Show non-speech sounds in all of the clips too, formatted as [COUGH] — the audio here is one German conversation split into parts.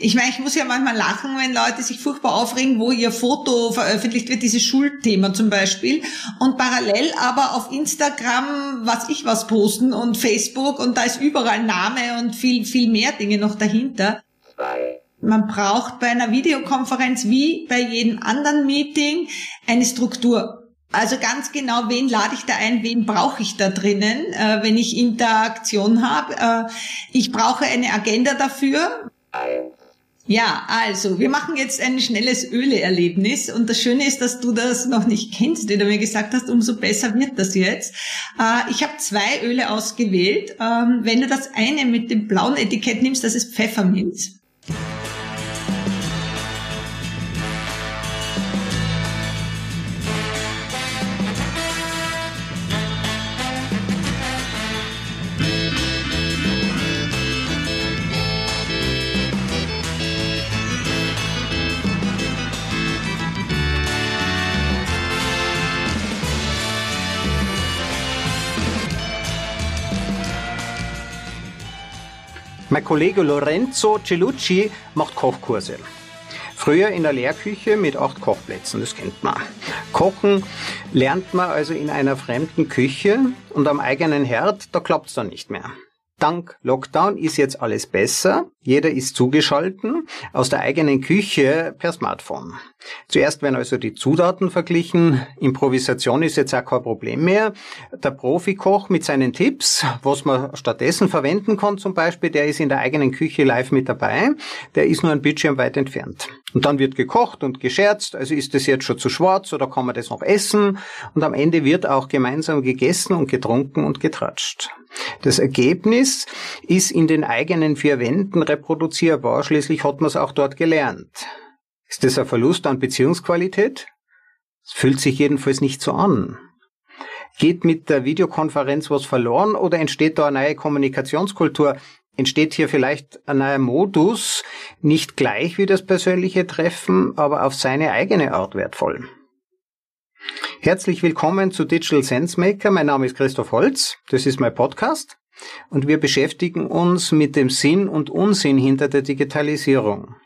Ich meine, ich muss ja manchmal lachen, wenn Leute sich furchtbar aufregen, wo ihr Foto veröffentlicht wird, dieses Schulthema zum Beispiel, und parallel aber auf Instagram, was ich was posten und Facebook und da ist überall Name und viel, viel mehr Dinge noch dahinter. Man braucht bei einer Videokonferenz wie bei jedem anderen Meeting eine Struktur. Also ganz genau, wen lade ich da ein, wen brauche ich da drinnen, äh, wenn ich Interaktion habe. Äh, ich brauche eine Agenda dafür. Ja, also wir machen jetzt ein schnelles Öle-Erlebnis und das Schöne ist, dass du das noch nicht kennst, wie du mir gesagt hast, umso besser wird das jetzt. Äh, ich habe zwei Öle ausgewählt. Ähm, wenn du das eine mit dem blauen Etikett nimmst, das ist Pfefferminz. Mein Kollege Lorenzo Celucci macht Kochkurse. Früher in der Lehrküche mit acht Kochplätzen, das kennt man. Kochen lernt man also in einer fremden Küche und am eigenen Herd, da klappt's dann nicht mehr. Dank Lockdown ist jetzt alles besser. Jeder ist zugeschalten aus der eigenen Küche per Smartphone. Zuerst werden also die Zutaten verglichen. Improvisation ist jetzt auch kein Problem mehr. Der Profikoch mit seinen Tipps, was man stattdessen verwenden kann zum Beispiel, der ist in der eigenen Küche live mit dabei. Der ist nur ein Bildschirm weit entfernt. Und dann wird gekocht und gescherzt. Also ist das jetzt schon zu schwarz oder kann man das noch essen? Und am Ende wird auch gemeinsam gegessen und getrunken und getratscht. Das Ergebnis ist in den eigenen vier Wänden reproduzierbar. Schließlich hat man es auch dort gelernt. Ist das ein Verlust an Beziehungsqualität? Es fühlt sich jedenfalls nicht so an. Geht mit der Videokonferenz was verloren oder entsteht da eine neue Kommunikationskultur? Entsteht hier vielleicht ein neuer Modus, nicht gleich wie das persönliche Treffen, aber auf seine eigene Art wertvoll? Herzlich willkommen zu Digital Sense Maker. Mein Name ist Christoph Holz. Das ist mein Podcast. Und wir beschäftigen uns mit dem Sinn und Unsinn hinter der Digitalisierung.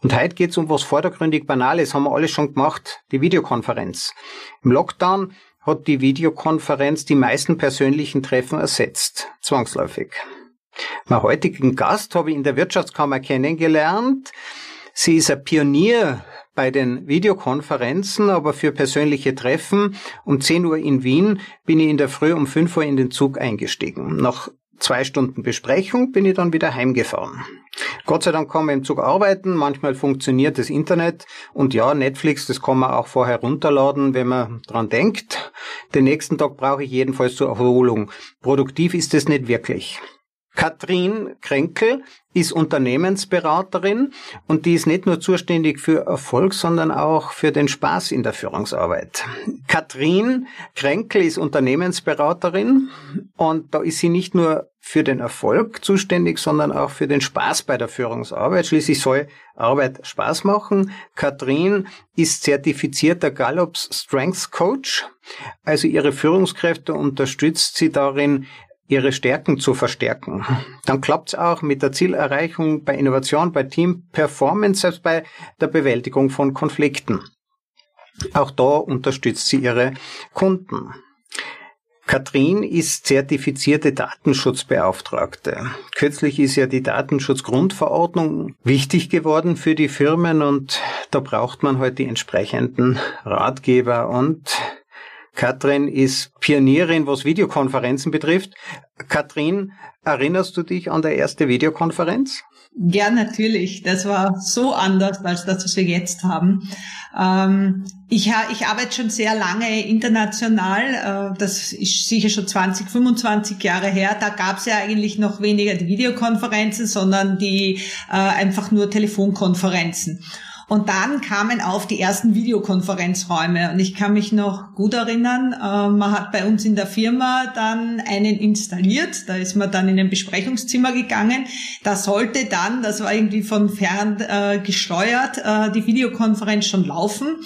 Und heute geht es um was vordergründig Banales, haben wir alles schon gemacht, die Videokonferenz. Im Lockdown hat die Videokonferenz die meisten persönlichen Treffen ersetzt, zwangsläufig. Mein heutigen Gast habe ich in der Wirtschaftskammer kennengelernt. Sie ist ein Pionier bei den Videokonferenzen, aber für persönliche Treffen. Um 10 Uhr in Wien bin ich in der Früh um 5 Uhr in den Zug eingestiegen. Nach zwei Stunden Besprechung bin ich dann wieder heimgefahren. Gott sei Dank kann man im Zug arbeiten, manchmal funktioniert das Internet und ja, Netflix, das kann man auch vorher runterladen, wenn man dran denkt. Den nächsten Tag brauche ich jedenfalls zur Erholung. Produktiv ist es nicht wirklich. Katrin Kränkel ist Unternehmensberaterin und die ist nicht nur zuständig für Erfolg, sondern auch für den Spaß in der Führungsarbeit. Katrin Kränkel ist Unternehmensberaterin und da ist sie nicht nur für den Erfolg zuständig, sondern auch für den Spaß bei der Führungsarbeit. Schließlich soll Arbeit Spaß machen. Katrin ist zertifizierter Gallups Strengths Coach. Also ihre Führungskräfte unterstützt sie darin, ihre Stärken zu verstärken. Dann klappt es auch mit der Zielerreichung bei Innovation, bei Team Performance, selbst bei der Bewältigung von Konflikten. Auch da unterstützt sie ihre Kunden. Katrin ist zertifizierte Datenschutzbeauftragte. Kürzlich ist ja die Datenschutzgrundverordnung wichtig geworden für die Firmen und da braucht man heute halt die entsprechenden Ratgeber und Katrin ist Pionierin, was Videokonferenzen betrifft. Katrin, erinnerst du dich an der erste Videokonferenz? Ja, natürlich. Das war so anders als das, was wir jetzt haben. Ähm, ich, ich arbeite schon sehr lange international. Äh, das ist sicher schon 20, 25 Jahre her. Da gab es ja eigentlich noch weniger die Videokonferenzen, sondern die äh, einfach nur Telefonkonferenzen. Und dann kamen auf die ersten Videokonferenzräume. Und ich kann mich noch gut erinnern, äh, man hat bei uns in der Firma dann einen installiert. Da ist man dann in ein Besprechungszimmer gegangen. Da sollte dann, das war irgendwie von fern äh, gesteuert, äh, die Videokonferenz schon laufen.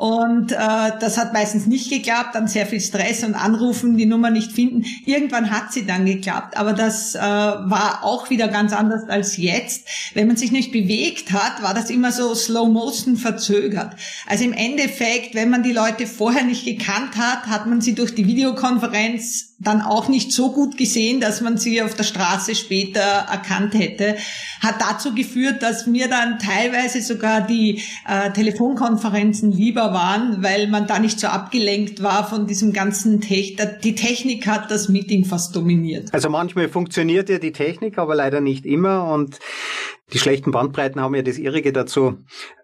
Und äh, das hat meistens nicht geklappt, dann sehr viel Stress und Anrufen, die Nummer nicht finden. Irgendwann hat sie dann geklappt, aber das äh, war auch wieder ganz anders als jetzt. Wenn man sich nicht bewegt hat, war das immer so Slow Motion verzögert. Also im Endeffekt, wenn man die Leute vorher nicht gekannt hat, hat man sie durch die Videokonferenz dann auch nicht so gut gesehen, dass man sie auf der Straße später erkannt hätte, hat dazu geführt, dass mir dann teilweise sogar die äh, Telefonkonferenzen lieber waren, weil man da nicht so abgelenkt war von diesem ganzen Technik. Die Technik hat das Meeting fast dominiert. Also manchmal funktioniert ja die Technik, aber leider nicht immer und die schlechten Bandbreiten haben ja das Irrige dazu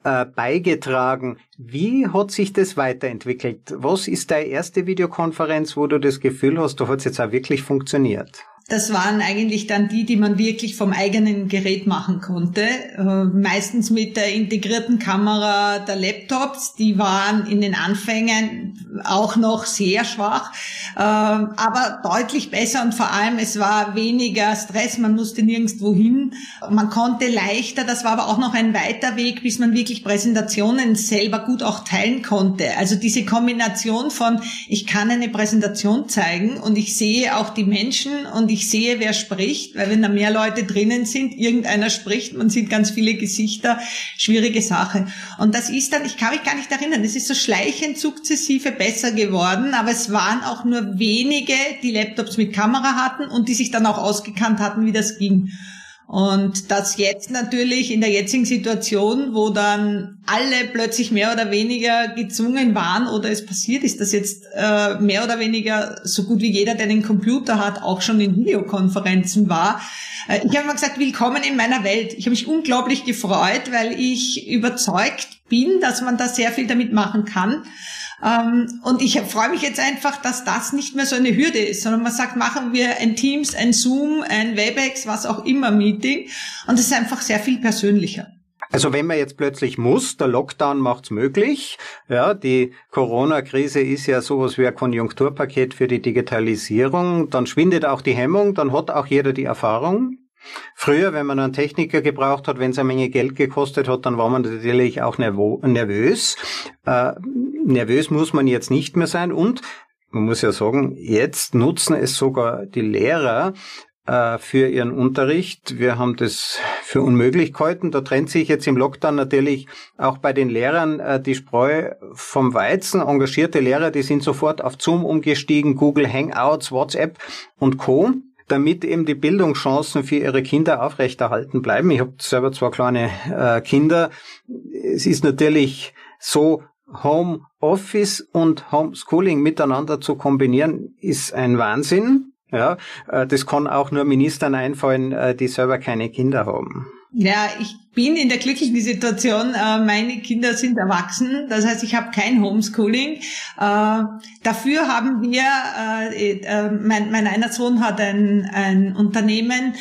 äh, beigetragen. Wie hat sich das weiterentwickelt? Was ist deine erste Videokonferenz, wo du das Gefühl hast, da hat es jetzt auch wirklich funktioniert? Das waren eigentlich dann die, die man wirklich vom eigenen Gerät machen konnte. Äh, meistens mit der integrierten Kamera der Laptops. Die waren in den Anfängen auch noch sehr schwach, äh, aber deutlich besser und vor allem es war weniger Stress. Man musste nirgendwo hin. Man konnte leichter. Das war aber auch noch ein weiter Weg, bis man wirklich Präsentationen selber gut auch teilen konnte. Also diese Kombination von ich kann eine Präsentation zeigen und ich sehe auch die Menschen und ich sehe, wer spricht, weil wenn da mehr Leute drinnen sind, irgendeiner spricht, man sieht ganz viele Gesichter, schwierige Sache. Und das ist dann, ich kann mich gar nicht erinnern, es ist so schleichend sukzessive besser geworden, aber es waren auch nur wenige, die Laptops mit Kamera hatten und die sich dann auch ausgekannt hatten, wie das ging. Und das jetzt natürlich in der jetzigen Situation, wo dann alle plötzlich mehr oder weniger gezwungen waren oder es passiert ist, dass jetzt äh, mehr oder weniger so gut wie jeder, der einen Computer hat, auch schon in Videokonferenzen war. Äh, ich habe mal gesagt, willkommen in meiner Welt. Ich habe mich unglaublich gefreut, weil ich überzeugt bin, dass man da sehr viel damit machen kann. Ähm, und ich freue mich jetzt einfach, dass das nicht mehr so eine Hürde ist, sondern man sagt, machen wir ein Teams, ein Zoom, ein Webex, was auch immer Meeting. Und es ist einfach sehr viel persönlicher. Also wenn man jetzt plötzlich muss, der Lockdown macht's möglich. Ja, die Corona-Krise ist ja sowas wie ein Konjunkturpaket für die Digitalisierung. Dann schwindet auch die Hemmung, dann hat auch jeder die Erfahrung. Früher, wenn man einen Techniker gebraucht hat, wenn es eine Menge Geld gekostet hat, dann war man natürlich auch nervös. Äh, nervös muss man jetzt nicht mehr sein und man muss ja sagen, jetzt nutzen es sogar die Lehrer äh, für ihren Unterricht. Wir haben das für unmöglich gehalten. Da trennt sich jetzt im Lockdown natürlich auch bei den Lehrern äh, die Spreu vom Weizen. Engagierte Lehrer, die sind sofort auf Zoom umgestiegen, Google Hangouts, WhatsApp und Co damit eben die Bildungschancen für ihre Kinder aufrechterhalten bleiben. Ich habe selber zwei kleine äh, Kinder. Es ist natürlich so, Home Office und Homeschooling miteinander zu kombinieren, ist ein Wahnsinn. Ja, äh, das kann auch nur Ministern einfallen, äh, die selber keine Kinder haben. Ja, ich bin in der glücklichen Situation, äh, meine Kinder sind erwachsen, das heißt, ich habe kein Homeschooling. Äh, dafür haben wir, äh, mein, einer Sohn hat ein, ein Unternehmen,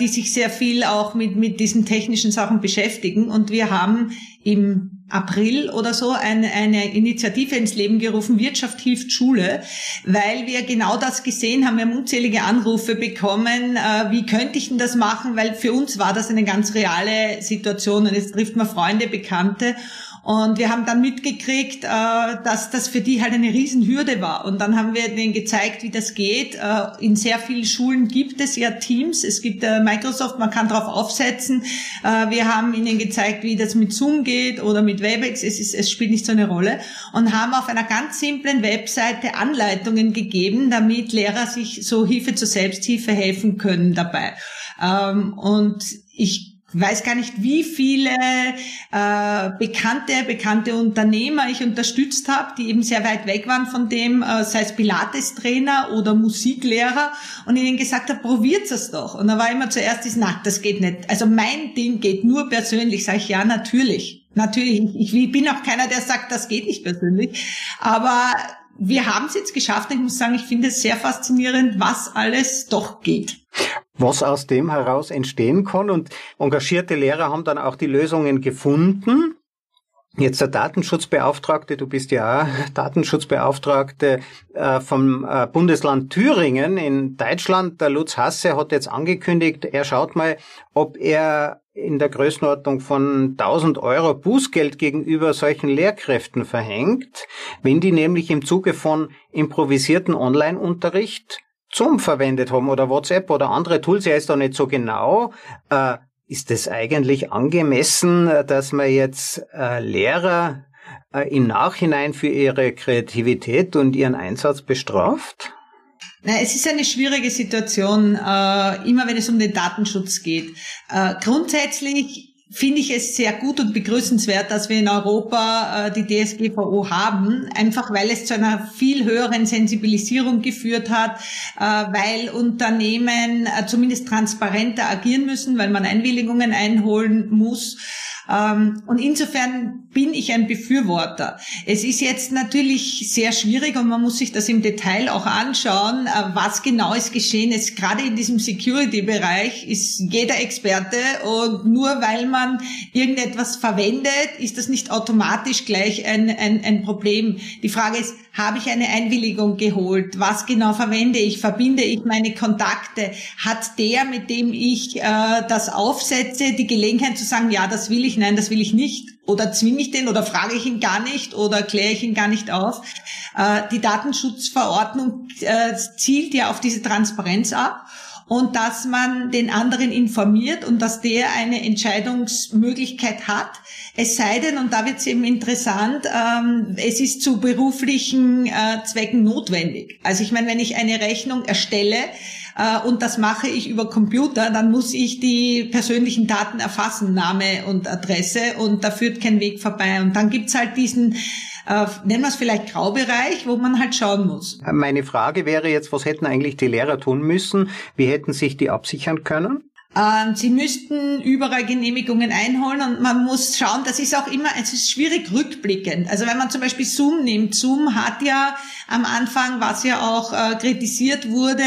die sich sehr viel auch mit, mit diesen technischen Sachen beschäftigen und wir haben im April oder so eine, eine Initiative ins Leben gerufen, Wirtschaft hilft Schule, weil wir genau das gesehen haben. Wir haben unzählige Anrufe bekommen, äh, wie könnte ich denn das machen, weil für uns war das eine ganz reale Situation und jetzt trifft man Freunde, Bekannte und wir haben dann mitgekriegt, äh, dass das für die halt eine Riesenhürde war. Und dann haben wir denen gezeigt, wie das geht. Äh, in sehr vielen Schulen gibt es ja Teams. Es gibt äh, Microsoft, man kann darauf aufsetzen. Wir haben ihnen gezeigt, wie das mit Zoom geht oder mit Webex. Es, ist, es spielt nicht so eine Rolle. Und haben auf einer ganz simplen Webseite Anleitungen gegeben, damit Lehrer sich so Hilfe zur Selbsthilfe helfen können dabei. Ähm, und ich weiß gar nicht, wie viele äh, bekannte, bekannte Unternehmer ich unterstützt habe, die eben sehr weit weg waren von dem, äh, sei es Pilates-Trainer oder Musiklehrer und ihnen gesagt habe, probiert es doch. Und da war immer zuerst das, na, das geht nicht. Also mein Ding geht nur persönlich. Sag ich, ja, natürlich. Natürlich. Ich, ich bin auch keiner, der sagt, das geht nicht persönlich. Aber wir haben es jetzt geschafft. Ich muss sagen, ich finde es sehr faszinierend, was alles doch geht was aus dem heraus entstehen kann. Und engagierte Lehrer haben dann auch die Lösungen gefunden. Jetzt der Datenschutzbeauftragte, du bist ja Datenschutzbeauftragte äh, vom äh, Bundesland Thüringen in Deutschland. Der Lutz Hasse hat jetzt angekündigt, er schaut mal, ob er in der Größenordnung von 1000 Euro Bußgeld gegenüber solchen Lehrkräften verhängt, wenn die nämlich im Zuge von improvisierten Online-Unterricht Zoom verwendet haben oder WhatsApp oder andere Tools, er ist da nicht so genau, äh, ist es eigentlich angemessen, dass man jetzt äh, Lehrer äh, im Nachhinein für ihre Kreativität und ihren Einsatz bestraft? Na, es ist eine schwierige Situation, äh, immer wenn es um den Datenschutz geht. Äh, grundsätzlich finde ich es sehr gut und begrüßenswert, dass wir in Europa äh, die DSGVO haben, einfach weil es zu einer viel höheren Sensibilisierung geführt hat, äh, weil Unternehmen äh, zumindest transparenter agieren müssen, weil man Einwilligungen einholen muss. Ähm, und insofern bin ich ein Befürworter. Es ist jetzt natürlich sehr schwierig und man muss sich das im Detail auch anschauen, äh, was genau ist geschehen. Es, gerade in diesem Security-Bereich ist jeder Experte und nur weil man irgendetwas verwendet, ist das nicht automatisch gleich ein, ein, ein Problem. Die Frage ist, habe ich eine Einwilligung geholt? Was genau verwende ich? Verbinde ich meine Kontakte? Hat der, mit dem ich äh, das aufsetze, die Gelegenheit zu sagen, ja, das will ich, nein, das will ich nicht? Oder zwinge ich den oder frage ich ihn gar nicht oder kläre ich ihn gar nicht auf? Äh, die Datenschutzverordnung äh, zielt ja auf diese Transparenz ab und dass man den anderen informiert und dass der eine Entscheidungsmöglichkeit hat. Es sei denn, und da wird es eben interessant, ähm, es ist zu beruflichen äh, Zwecken notwendig. Also ich meine, wenn ich eine Rechnung erstelle, und das mache ich über Computer, dann muss ich die persönlichen Daten erfassen, Name und Adresse und da führt kein Weg vorbei. Und dann gibt's halt diesen äh, nennen wir es vielleicht Graubereich, wo man halt schauen muss. Meine Frage wäre jetzt, was hätten eigentlich die Lehrer tun müssen? Wie hätten sich die absichern können? Ähm, sie müssten überall Genehmigungen einholen und man muss schauen, das ist auch immer, es ist schwierig rückblickend. Also wenn man zum Beispiel Zoom nimmt, Zoom hat ja am Anfang, was ja auch äh, kritisiert wurde,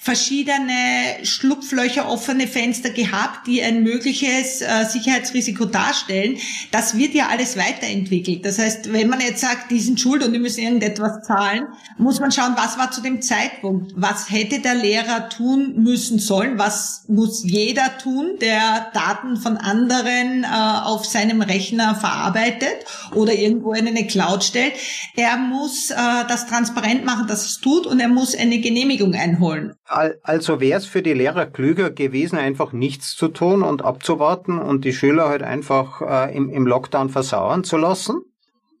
verschiedene Schlupflöcher, offene Fenster gehabt, die ein mögliches äh, Sicherheitsrisiko darstellen. Das wird ja alles weiterentwickelt. Das heißt, wenn man jetzt sagt, die sind schuld und die müssen irgendetwas zahlen, muss man schauen, was war zu dem Zeitpunkt? Was hätte der Lehrer tun müssen sollen? Was muss jeder tun, der Daten von anderen äh, auf seinem Rechner verarbeitet oder irgendwo in eine Cloud stellt. Er muss äh, das transparent machen, dass es tut und er muss eine Genehmigung einholen. Also wäre es für die Lehrer klüger gewesen, einfach nichts zu tun und abzuwarten und die Schüler halt einfach äh, im, im Lockdown versauern zu lassen?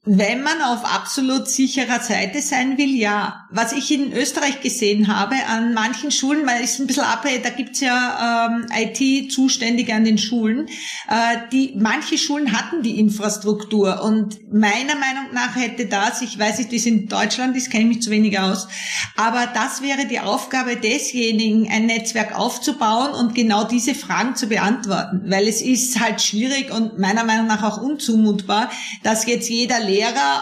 Wenn man auf absolut sicherer Seite sein will, ja. Was ich in Österreich gesehen habe, an manchen Schulen, weil es ein bisschen abhängig, da gibt's ja ähm, IT-Zuständige an den Schulen, äh, die manche Schulen hatten die Infrastruktur und meiner Meinung nach hätte das, ich weiß nicht, wie es in Deutschland ist, kenne ich mich zu wenig aus, aber das wäre die Aufgabe desjenigen, ein Netzwerk aufzubauen und genau diese Fragen zu beantworten, weil es ist halt schwierig und meiner Meinung nach auch unzumutbar, dass jetzt jeder Lehrer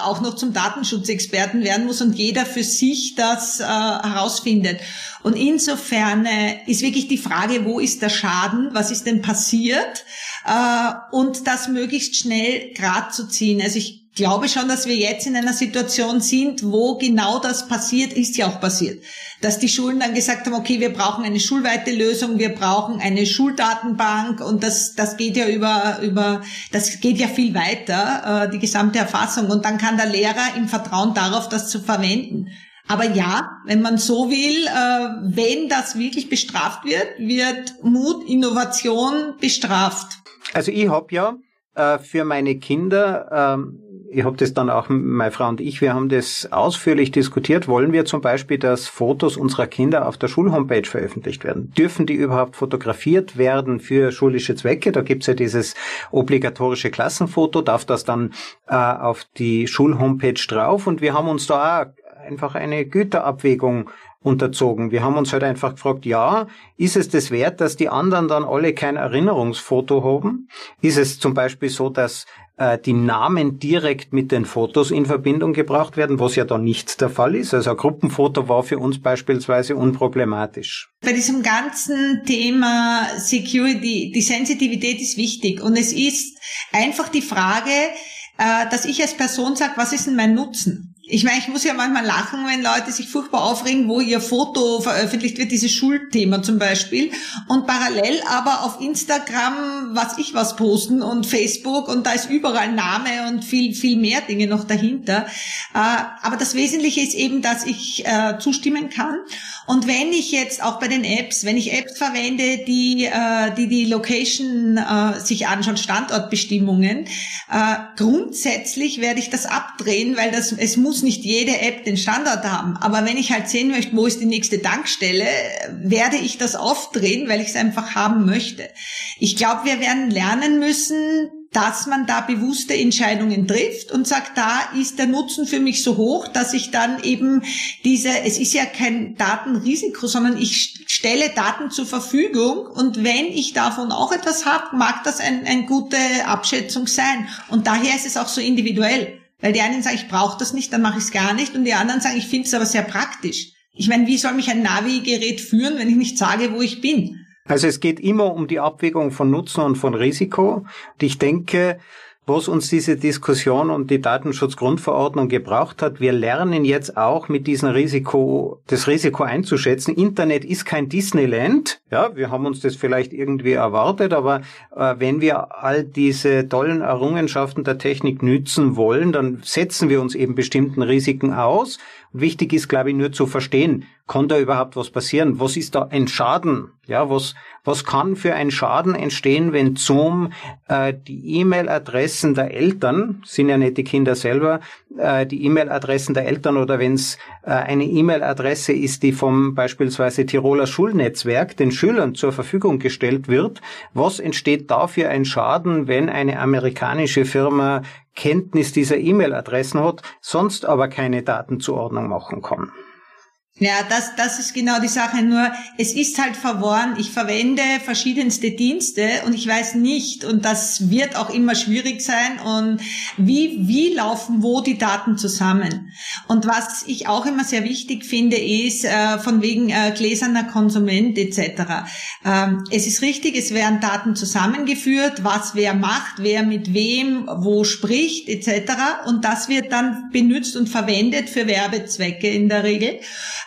auch noch zum Datenschutzexperten werden muss und jeder für sich das äh, herausfindet. Und insofern äh, ist wirklich die Frage, wo ist der Schaden, was ist denn passiert äh, und das möglichst schnell grad zu ziehen. Also ich glaube schon, dass wir jetzt in einer Situation sind, wo genau das passiert, ist ja auch passiert. Dass die Schulen dann gesagt haben, okay, wir brauchen eine schulweite Lösung, wir brauchen eine Schuldatenbank und das, das geht ja über, über, das geht ja viel weiter, äh, die gesamte Erfassung. Und dann kann der Lehrer im Vertrauen darauf, das zu verwenden. Aber ja, wenn man so will, äh, wenn das wirklich bestraft wird, wird Mut, Innovation bestraft. Also ich habe ja äh, für meine Kinder ähm, ich habe das dann auch, meine Frau und ich, wir haben das ausführlich diskutiert. Wollen wir zum Beispiel, dass Fotos unserer Kinder auf der Schulhomepage veröffentlicht werden? Dürfen die überhaupt fotografiert werden für schulische Zwecke? Da gibt's ja dieses obligatorische Klassenfoto, darf das dann äh, auf die Schulhomepage drauf? Und wir haben uns da einfach eine Güterabwägung unterzogen. Wir haben uns halt einfach gefragt, ja, ist es das wert, dass die anderen dann alle kein Erinnerungsfoto haben? Ist es zum Beispiel so, dass äh, die Namen direkt mit den Fotos in Verbindung gebracht werden, was ja da nicht der Fall ist. Also ein Gruppenfoto war für uns beispielsweise unproblematisch. Bei diesem ganzen Thema Security, die Sensitivität ist wichtig und es ist einfach die Frage, äh, dass ich als Person sage, was ist denn mein Nutzen? Ich meine, ich muss ja manchmal lachen, wenn Leute sich furchtbar aufregen, wo ihr Foto veröffentlicht wird, dieses Schulthema zum Beispiel, und parallel aber auf Instagram was ich was posten und Facebook und da ist überall Name und viel, viel mehr Dinge noch dahinter. Äh, aber das Wesentliche ist eben, dass ich äh, zustimmen kann. Und wenn ich jetzt auch bei den Apps, wenn ich Apps verwende, die äh, die, die Location sich anschauen, Standortbestimmungen, grundsätzlich werde ich das abdrehen, weil das, es muss muss nicht jede App den Standard haben. Aber wenn ich halt sehen möchte, wo ist die nächste Tankstelle, werde ich das aufdrehen, weil ich es einfach haben möchte. Ich glaube, wir werden lernen müssen, dass man da bewusste Entscheidungen trifft und sagt, da ist der Nutzen für mich so hoch, dass ich dann eben diese, es ist ja kein Datenrisiko, sondern ich stelle Daten zur Verfügung und wenn ich davon auch etwas habe, mag das eine ein gute Abschätzung sein. Und daher ist es auch so individuell. Weil die einen sagen, ich brauche das nicht, dann mache ich es gar nicht. Und die anderen sagen, ich finde es aber sehr praktisch. Ich meine, wie soll mich ein Navi-Gerät führen, wenn ich nicht sage, wo ich bin? Also es geht immer um die Abwägung von Nutzen und von Risiko. Und ich denke, was uns diese Diskussion und die Datenschutzgrundverordnung gebraucht hat. Wir lernen jetzt auch mit diesem Risiko, das Risiko einzuschätzen. Internet ist kein Disneyland. Ja, wir haben uns das vielleicht irgendwie erwartet, aber äh, wenn wir all diese tollen Errungenschaften der Technik nützen wollen, dann setzen wir uns eben bestimmten Risiken aus. Wichtig ist, glaube ich, nur zu verstehen, kann da überhaupt was passieren? Was ist da ein Schaden? Ja, was, was kann für ein Schaden entstehen, wenn Zoom äh, die E-Mail-Adressen der Eltern, sind ja nicht die Kinder selber, äh, die E-Mail-Adressen der Eltern oder wenn es äh, eine E-Mail-Adresse ist, die vom beispielsweise Tiroler Schulnetzwerk den Schülern zur Verfügung gestellt wird, was entsteht da für ein Schaden, wenn eine amerikanische Firma Kenntnis dieser E-Mail-Adressen hat, sonst aber keine Datenzuordnung machen kann? Ja, das, das ist genau die Sache. Nur es ist halt verworren. Ich verwende verschiedenste Dienste und ich weiß nicht, und das wird auch immer schwierig sein, und wie, wie laufen wo die Daten zusammen. Und was ich auch immer sehr wichtig finde, ist äh, von wegen äh, gläserner Konsument etc. Ähm, es ist richtig, es werden Daten zusammengeführt, was wer macht, wer mit wem wo spricht etc. Und das wird dann benutzt und verwendet für Werbezwecke in der Regel.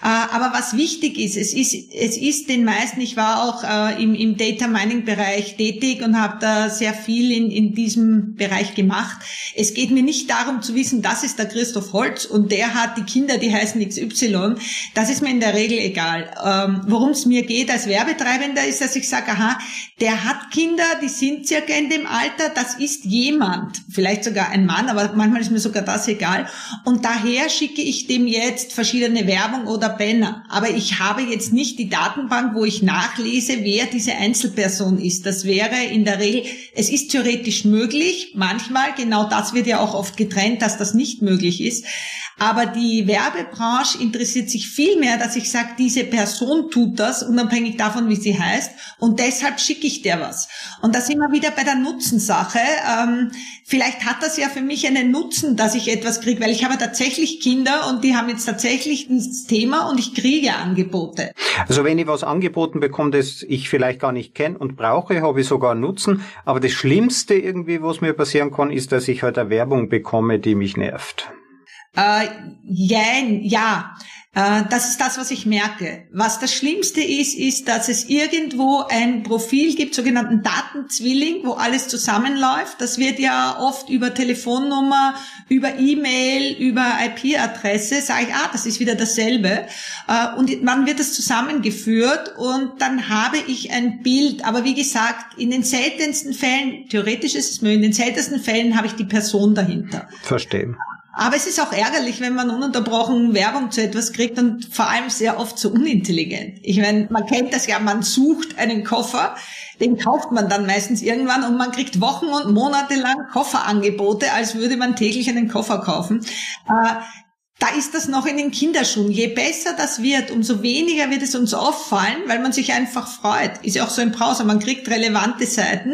Äh, aber was wichtig ist, es ist, es ist den meisten, ich war auch äh, im, im Data Mining Bereich tätig und habe da sehr viel in, in diesem Bereich gemacht. Es geht mir nicht darum zu wissen, das ist der Christoph Holz und der hat die Kinder, die heißen XY. Das ist mir in der Regel egal. Ähm, Worum es mir geht als Werbetreibender ist, dass ich sage, aha, der hat Kinder, die sind circa in dem Alter, das ist jemand, vielleicht sogar ein Mann, aber manchmal ist mir sogar das egal. Und daher schicke ich dem jetzt verschiedene Werbung oder Banner. Aber ich habe jetzt nicht die Datenbank, wo ich nachlese, wer diese Einzelperson ist. Das wäre in der Regel, es ist theoretisch möglich. Manchmal, genau das wird ja auch oft getrennt, dass das nicht möglich ist. Aber die Werbebranche interessiert sich viel mehr, dass ich sage, diese Person tut das, unabhängig davon, wie sie heißt. Und deshalb schicke ich der was. Und da sind wir wieder bei der Nutzensache. Ähm, vielleicht hat das ja für mich einen Nutzen, dass ich etwas kriege, weil ich habe tatsächlich Kinder und die haben jetzt tatsächlich dieses Thema und ich kriege Angebote. Also wenn ich was angeboten bekomme, das ich vielleicht gar nicht kenne und brauche, habe ich sogar Nutzen. Aber das Schlimmste irgendwie, was mir passieren kann, ist, dass ich halt eine Werbung bekomme, die mich nervt. Äh, jein, ja, das ist das, was ich merke. Was das Schlimmste ist, ist, dass es irgendwo ein Profil gibt, sogenannten Datenzwilling, wo alles zusammenläuft. Das wird ja oft über Telefonnummer, über E-Mail, über IP-Adresse, sage ich, ah, das ist wieder dasselbe. Äh, und dann wird das zusammengeführt und dann habe ich ein Bild. Aber wie gesagt, in den seltensten Fällen, theoretisch ist es möglich, in den seltensten Fällen habe ich die Person dahinter. Verstehen. Aber es ist auch ärgerlich, wenn man ununterbrochen Werbung zu etwas kriegt und vor allem sehr oft so unintelligent. Ich meine, man kennt das ja, man sucht einen Koffer, den kauft man dann meistens irgendwann und man kriegt Wochen und Monate lang Kofferangebote, als würde man täglich einen Koffer kaufen. Äh, da ist das noch in den Kinderschuhen. Je besser das wird, umso weniger wird es uns auffallen, weil man sich einfach freut. Ist ja auch so im Browser, man kriegt relevante Seiten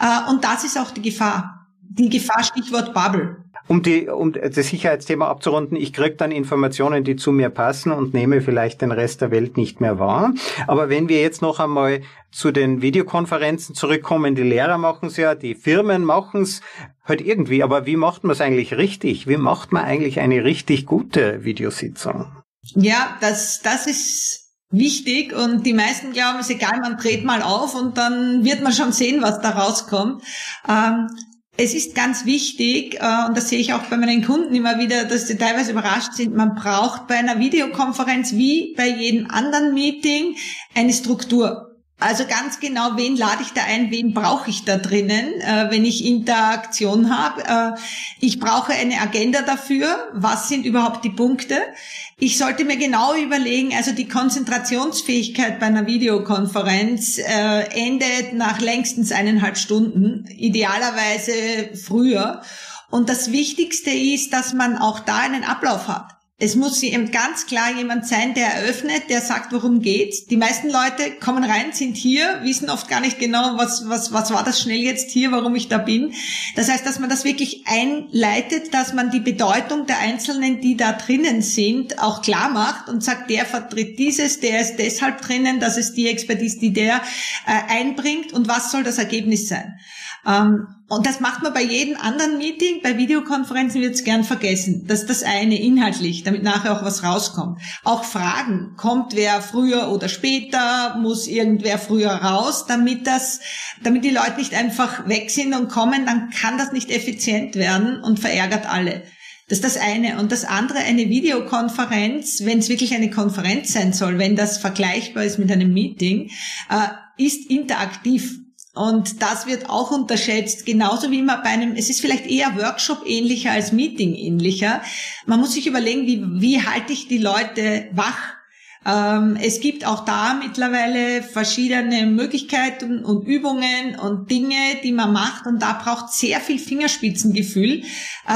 äh, und das ist auch die Gefahr. Die Gefahr, Stichwort Bubble. Um die, um das Sicherheitsthema abzurunden, ich kriege dann Informationen, die zu mir passen und nehme vielleicht den Rest der Welt nicht mehr wahr. Aber wenn wir jetzt noch einmal zu den Videokonferenzen zurückkommen, die Lehrer machen es ja, die Firmen machen es halt irgendwie, aber wie macht man es eigentlich richtig? Wie macht man eigentlich eine richtig gute Videositzung? Ja, das, das ist wichtig und die meisten glauben, es ist egal, man dreht mal auf und dann wird man schon sehen, was da rauskommt. Ähm, es ist ganz wichtig, äh, und das sehe ich auch bei meinen Kunden immer wieder, dass sie teilweise überrascht sind, man braucht bei einer Videokonferenz wie bei jedem anderen Meeting eine Struktur. Also ganz genau, wen lade ich da ein, wen brauche ich da drinnen, äh, wenn ich Interaktion habe. Äh, ich brauche eine Agenda dafür. Was sind überhaupt die Punkte? Ich sollte mir genau überlegen, also die Konzentrationsfähigkeit bei einer Videokonferenz äh, endet nach längstens eineinhalb Stunden, idealerweise früher. Und das Wichtigste ist, dass man auch da einen Ablauf hat. Es muss eben ganz klar jemand sein, der eröffnet, der sagt, worum geht's. Die meisten Leute kommen rein, sind hier, wissen oft gar nicht genau, was, was, was war das schnell jetzt hier, warum ich da bin. Das heißt, dass man das wirklich einleitet, dass man die Bedeutung der Einzelnen, die da drinnen sind, auch klar macht und sagt, der vertritt dieses, der ist deshalb drinnen, das ist die Expertise, die der äh, einbringt und was soll das Ergebnis sein. Ähm, und das macht man bei jedem anderen Meeting. Bei Videokonferenzen wird es gern vergessen. Das ist das eine inhaltlich, damit nachher auch was rauskommt. Auch Fragen. Kommt wer früher oder später? Muss irgendwer früher raus? Damit das, damit die Leute nicht einfach weg sind und kommen, dann kann das nicht effizient werden und verärgert alle. Das ist das eine. Und das andere, eine Videokonferenz, wenn es wirklich eine Konferenz sein soll, wenn das vergleichbar ist mit einem Meeting, äh, ist interaktiv. Und das wird auch unterschätzt, genauso wie man bei einem, es ist vielleicht eher Workshop ähnlicher als Meeting ähnlicher. Man muss sich überlegen, wie, wie halte ich die Leute wach? Ähm, es gibt auch da mittlerweile verschiedene Möglichkeiten und Übungen und Dinge, die man macht und da braucht sehr viel Fingerspitzengefühl, äh,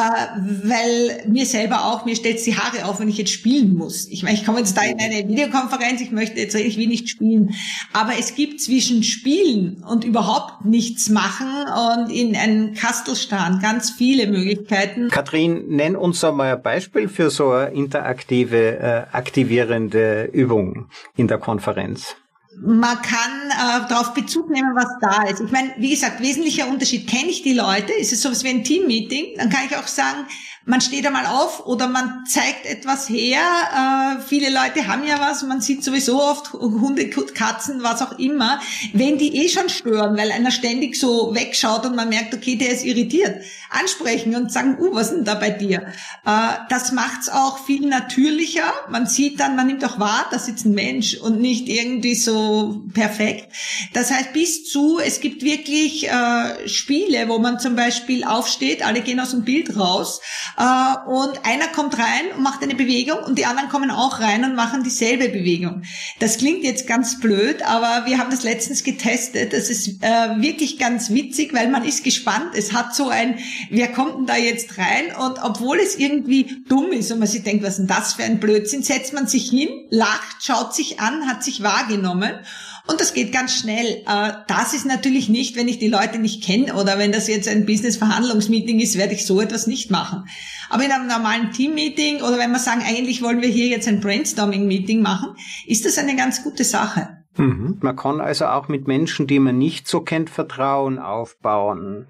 weil mir selber auch, mir stellt die Haare auf, wenn ich jetzt spielen muss. Ich meine, ich komme jetzt da in eine Videokonferenz, ich möchte jetzt, ich will nicht spielen, aber es gibt zwischen Spielen und überhaupt nichts machen und in einen Kastelstand ganz viele Möglichkeiten. Kathrin, nenn uns einmal ein Beispiel für so eine interaktive, äh, aktivierende Übung in der Konferenz? man kann äh, darauf Bezug nehmen, was da ist. Ich meine, wie gesagt, wesentlicher Unterschied, kenne ich die Leute, ist es sowas wie ein Team-Meeting, dann kann ich auch sagen, man steht einmal auf oder man zeigt etwas her. Äh, viele Leute haben ja was, man sieht sowieso oft Hunde, Katzen, was auch immer. Wenn die eh schon stören, weil einer ständig so wegschaut und man merkt, okay, der ist irritiert, ansprechen und sagen, uh, was ist denn da bei dir? Äh, das macht's auch viel natürlicher. Man sieht dann, man nimmt auch wahr, da sitzt ein Mensch und nicht irgendwie so perfekt. Das heißt, bis zu, es gibt wirklich äh, Spiele, wo man zum Beispiel aufsteht, alle gehen aus dem Bild raus äh, und einer kommt rein und macht eine Bewegung und die anderen kommen auch rein und machen dieselbe Bewegung. Das klingt jetzt ganz blöd, aber wir haben das letztens getestet. Das ist äh, wirklich ganz witzig, weil man ist gespannt. Es hat so ein, wer kommt denn da jetzt rein? Und obwohl es irgendwie dumm ist und man sich denkt, was ist denn das für ein Blödsinn, setzt man sich hin, lacht, schaut sich an, hat sich wahrgenommen und das geht ganz schnell. Äh, das ist natürlich nicht, wenn ich die Leute nicht kenne oder wenn das jetzt ein Business-Verhandlungsmeeting ist, werde ich so etwas nicht machen. Aber in einem normalen Team-Meeting oder wenn wir sagen, eigentlich wollen wir hier jetzt ein Brainstorming-Meeting machen, ist das eine ganz gute Sache. Mhm. Man kann also auch mit Menschen, die man nicht so kennt, Vertrauen aufbauen.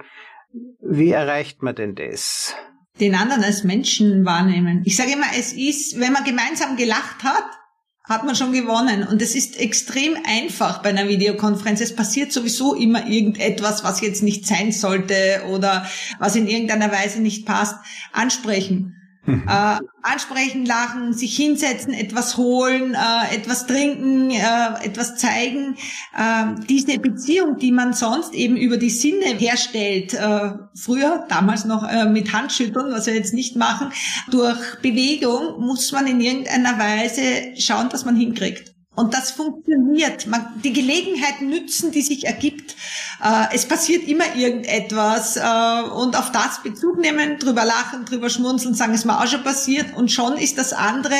Wie erreicht man denn das? Den anderen als Menschen wahrnehmen. Ich sage immer, es ist, wenn man gemeinsam gelacht hat, hat man schon gewonnen. Und es ist extrem einfach bei einer Videokonferenz. Es passiert sowieso immer irgendetwas, was jetzt nicht sein sollte oder was in irgendeiner Weise nicht passt. Ansprechen. Mhm. Äh, ansprechen, lachen, sich hinsetzen, etwas holen, äh, etwas trinken, äh, etwas zeigen. Ähm, diese Beziehung, die man sonst eben über die Sinne herstellt, äh, früher, damals noch äh, mit Handschütteln, was wir jetzt nicht machen, durch Bewegung muss man in irgendeiner Weise schauen, dass man hinkriegt. Und das funktioniert. Man, die Gelegenheit nützen, die sich ergibt. Äh, es passiert immer irgendetwas äh, und auf das Bezug nehmen, drüber lachen, drüber schmunzeln, sagen, es mir auch schon passiert und schon ist das andere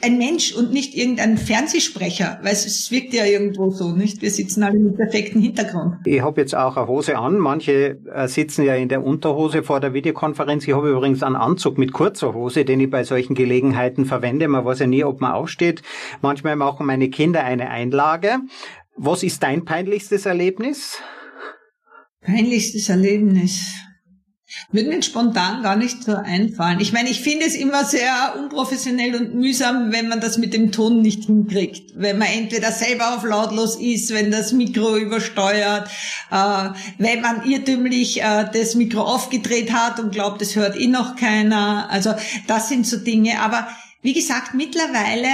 ein Mensch und nicht irgendein Fernsehsprecher, weil es wirkt ja irgendwo so, nicht? Wir sitzen alle mit perfektem Hintergrund. Ich habe jetzt auch eine Hose an. Manche äh, sitzen ja in der Unterhose vor der Videokonferenz. Ich habe übrigens einen Anzug mit kurzer Hose, den ich bei solchen Gelegenheiten verwende. Man weiß ja nie, ob man aufsteht. Manchmal machen meine Kinder eine Einlage. Was ist dein peinlichstes Erlebnis? Peinlichstes Erlebnis. Würde mir spontan gar nicht so einfallen. Ich meine, ich finde es immer sehr unprofessionell und mühsam, wenn man das mit dem Ton nicht hinkriegt. Wenn man entweder selber auf lautlos ist, wenn das Mikro übersteuert, äh, wenn man irrtümlich äh, das Mikro aufgedreht hat und glaubt, es hört eh noch keiner. Also das sind so Dinge. Aber wie gesagt, mittlerweile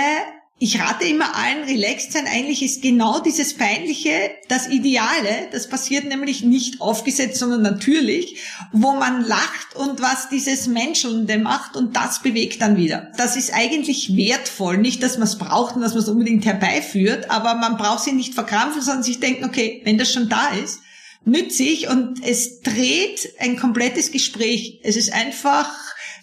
ich rate immer allen, relaxed sein. Eigentlich ist genau dieses Peinliche das Ideale. Das passiert nämlich nicht aufgesetzt, sondern natürlich, wo man lacht und was dieses Menschelnde macht und das bewegt dann wieder. Das ist eigentlich wertvoll. Nicht, dass man es braucht und dass man es unbedingt herbeiführt, aber man braucht sich nicht verkrampfen, sondern sich denken, okay, wenn das schon da ist, nützlich und es dreht ein komplettes Gespräch. Es ist einfach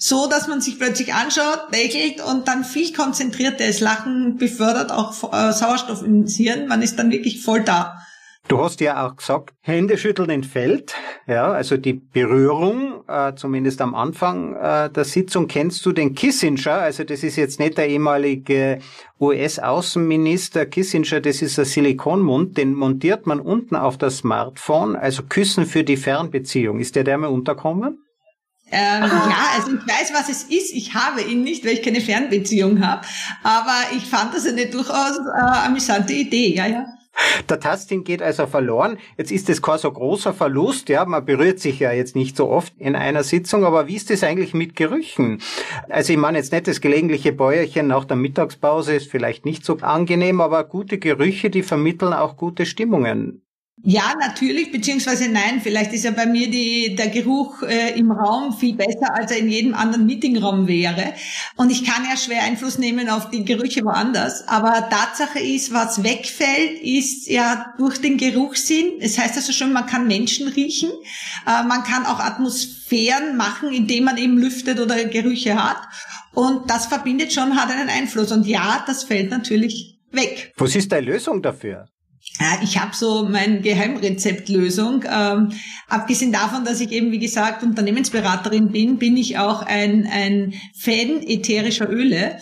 so, dass man sich plötzlich anschaut, lächelt und dann viel konzentrierter ist. Lachen befördert auch äh, Sauerstoff ins Hirn. Man ist dann wirklich voll da. Du hast ja auch gesagt, Hände schütteln entfällt. Ja, also die Berührung, äh, zumindest am Anfang äh, der Sitzung, kennst du den Kissinger? Also das ist jetzt nicht der ehemalige US-Außenminister Kissinger, das ist ein Silikonmund, den montiert man unten auf das Smartphone, also Küssen für die Fernbeziehung. Ist der der mal unterkommen? Ähm, ja, also ich weiß, was es ist. Ich habe ihn nicht, weil ich keine Fernbeziehung habe. Aber ich fand das eine durchaus äh, amüsante Idee, ja, ja. Der Tasting geht also verloren. Jetzt ist es kein so großer Verlust, ja, man berührt sich ja jetzt nicht so oft in einer Sitzung, aber wie ist es eigentlich mit Gerüchen? Also ich meine jetzt nicht das gelegentliche Bäuerchen nach der Mittagspause ist vielleicht nicht so angenehm, aber gute Gerüche, die vermitteln auch gute Stimmungen. Ja, natürlich, beziehungsweise nein, vielleicht ist ja bei mir die, der Geruch äh, im Raum viel besser, als er in jedem anderen Meetingraum wäre. Und ich kann ja schwer Einfluss nehmen auf die Gerüche woanders. Aber Tatsache ist, was wegfällt, ist ja durch den Geruchssinn. Es das heißt also schon, man kann Menschen riechen. Äh, man kann auch Atmosphären machen, indem man eben lüftet oder Gerüche hat. Und das verbindet schon, hat einen Einfluss. Und ja, das fällt natürlich weg. Was ist deine Lösung dafür? Ich habe so meine Geheimrezeptlösung. Ähm, abgesehen davon, dass ich eben, wie gesagt, Unternehmensberaterin bin, bin ich auch ein, ein Fan ätherischer Öle.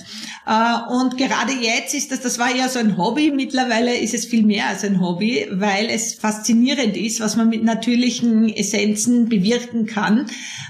Äh, und gerade jetzt ist das, das war ja so ein Hobby, mittlerweile ist es viel mehr als ein Hobby, weil es faszinierend ist, was man mit natürlichen Essenzen bewirken kann.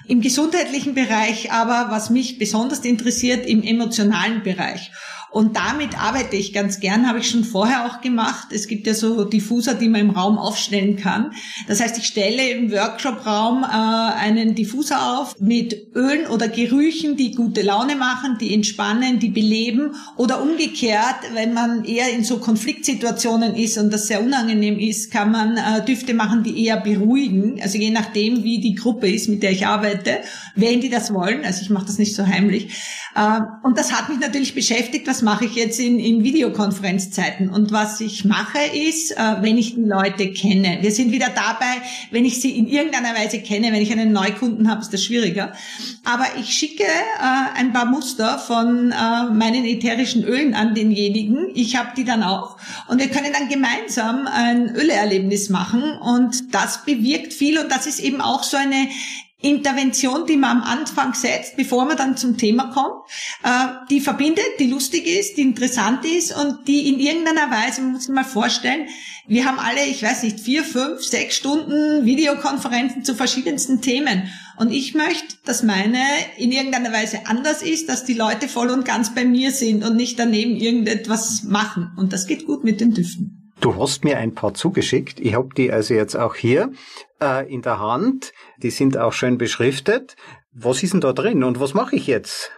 Im gesundheitlichen Bereich aber, was mich besonders interessiert, im emotionalen Bereich. Und damit arbeite ich ganz gern, habe ich schon vorher auch gemacht. Es gibt ja so Diffuser, die man im Raum aufstellen kann. Das heißt, ich stelle im Workshop-Raum äh, einen Diffuser auf mit Ölen oder Gerüchen, die gute Laune machen, die entspannen, die beleben oder umgekehrt, wenn man eher in so Konfliktsituationen ist und das sehr unangenehm ist, kann man äh, Düfte machen, die eher beruhigen. Also je nachdem, wie die Gruppe ist, mit der ich arbeite, wenn die das wollen. Also ich mache das nicht so heimlich. Äh, und das hat mich natürlich beschäftigt, was mache ich jetzt in, in Videokonferenzzeiten. Und was ich mache ist, äh, wenn ich die Leute kenne. Wir sind wieder dabei, wenn ich sie in irgendeiner Weise kenne, wenn ich einen Neukunden habe, ist das schwieriger. Aber ich schicke äh, ein paar Muster von meinen ätherischen Ölen an denjenigen. Ich habe die dann auch. Und wir können dann gemeinsam ein Öleerlebnis machen. Und das bewirkt viel. Und das ist eben auch so eine Intervention, die man am Anfang setzt, bevor man dann zum Thema kommt, äh, die verbindet, die lustig ist, die interessant ist und die in irgendeiner Weise, man muss sich mal vorstellen, wir haben alle, ich weiß nicht, vier, fünf, sechs Stunden Videokonferenzen zu verschiedensten Themen. Und ich möchte, dass meine in irgendeiner Weise anders ist, dass die Leute voll und ganz bei mir sind und nicht daneben irgendetwas machen. Und das geht gut mit den Düften. Du hast mir ein paar zugeschickt. Ich habe die also jetzt auch hier äh, in der Hand. Die sind auch schön beschriftet. Was ist denn da drin und was mache ich jetzt?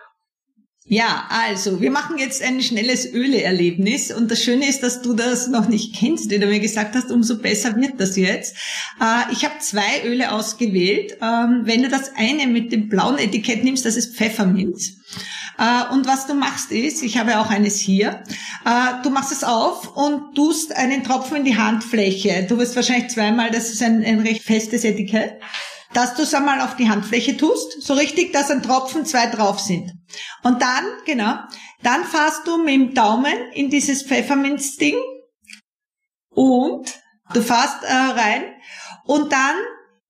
Ja, also wir machen jetzt ein schnelles Öleerlebnis und das Schöne ist, dass du das noch nicht kennst, wie du mir gesagt hast, umso besser wird das jetzt. Äh, ich habe zwei Öle ausgewählt. Ähm, wenn du das eine mit dem blauen Etikett nimmst, das ist Pfefferminz. Äh, und was du machst ist, ich habe auch eines hier, äh, du machst es auf und tust einen Tropfen in die Handfläche. Du wirst wahrscheinlich zweimal, das ist ein, ein recht festes Etikett, dass du es einmal auf die Handfläche tust, so richtig, dass ein Tropfen zwei drauf sind. Und dann, genau, Dann fasst du mit dem Daumen in dieses Pfefferminzding und du fasst äh, rein und dann